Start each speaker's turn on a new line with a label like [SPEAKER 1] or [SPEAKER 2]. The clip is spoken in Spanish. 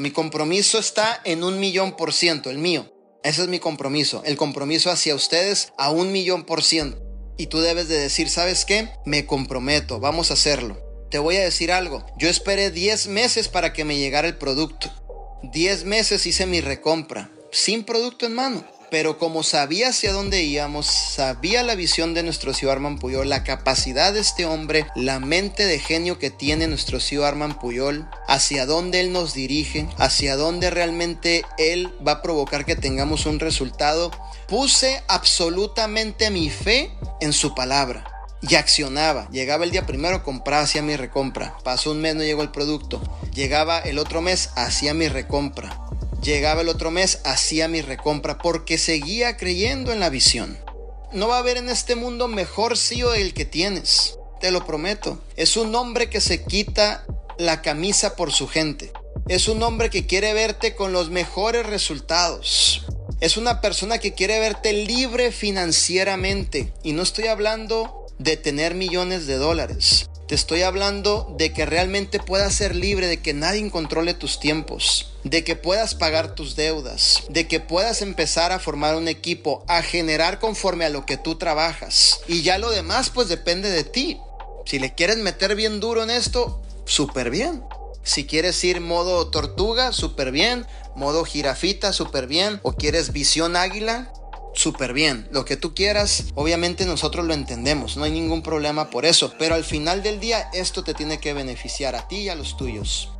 [SPEAKER 1] Mi compromiso está en un millón por ciento, el mío. Ese es mi compromiso, el compromiso hacia ustedes a un millón por ciento. Y tú debes de decir, ¿sabes qué? Me comprometo, vamos a hacerlo. Te voy a decir algo, yo esperé 10 meses para que me llegara el producto. 10 meses hice mi recompra, sin producto en mano. Pero como sabía hacia dónde íbamos, sabía la visión de nuestro CEO Arman Puyol, la capacidad de este hombre, la mente de genio que tiene nuestro CEO Arman Puyol, hacia dónde él nos dirige, hacia dónde realmente él va a provocar que tengamos un resultado, puse absolutamente mi fe en su palabra y accionaba. Llegaba el día primero, compraba, hacía mi recompra. Pasó un mes, no llegó el producto. Llegaba el otro mes, hacía mi recompra. Llegaba el otro mes, hacía mi recompra porque seguía creyendo en la visión. No va a haber en este mundo mejor CEO el que tienes, te lo prometo. Es un hombre que se quita la camisa por su gente. Es un hombre que quiere verte con los mejores resultados. Es una persona que quiere verte libre financieramente. Y no estoy hablando de tener millones de dólares. Te estoy hablando de que realmente puedas ser libre, de que nadie controle tus tiempos, de que puedas pagar tus deudas, de que puedas empezar a formar un equipo, a generar conforme a lo que tú trabajas. Y ya lo demás pues depende de ti. Si le quieres meter bien duro en esto, súper bien. Si quieres ir modo tortuga, súper bien. Modo jirafita, súper bien. O quieres visión águila, súper bien, lo que tú quieras, obviamente nosotros lo entendemos, no hay ningún problema por eso, pero al final del día esto te tiene que beneficiar a ti y a los tuyos.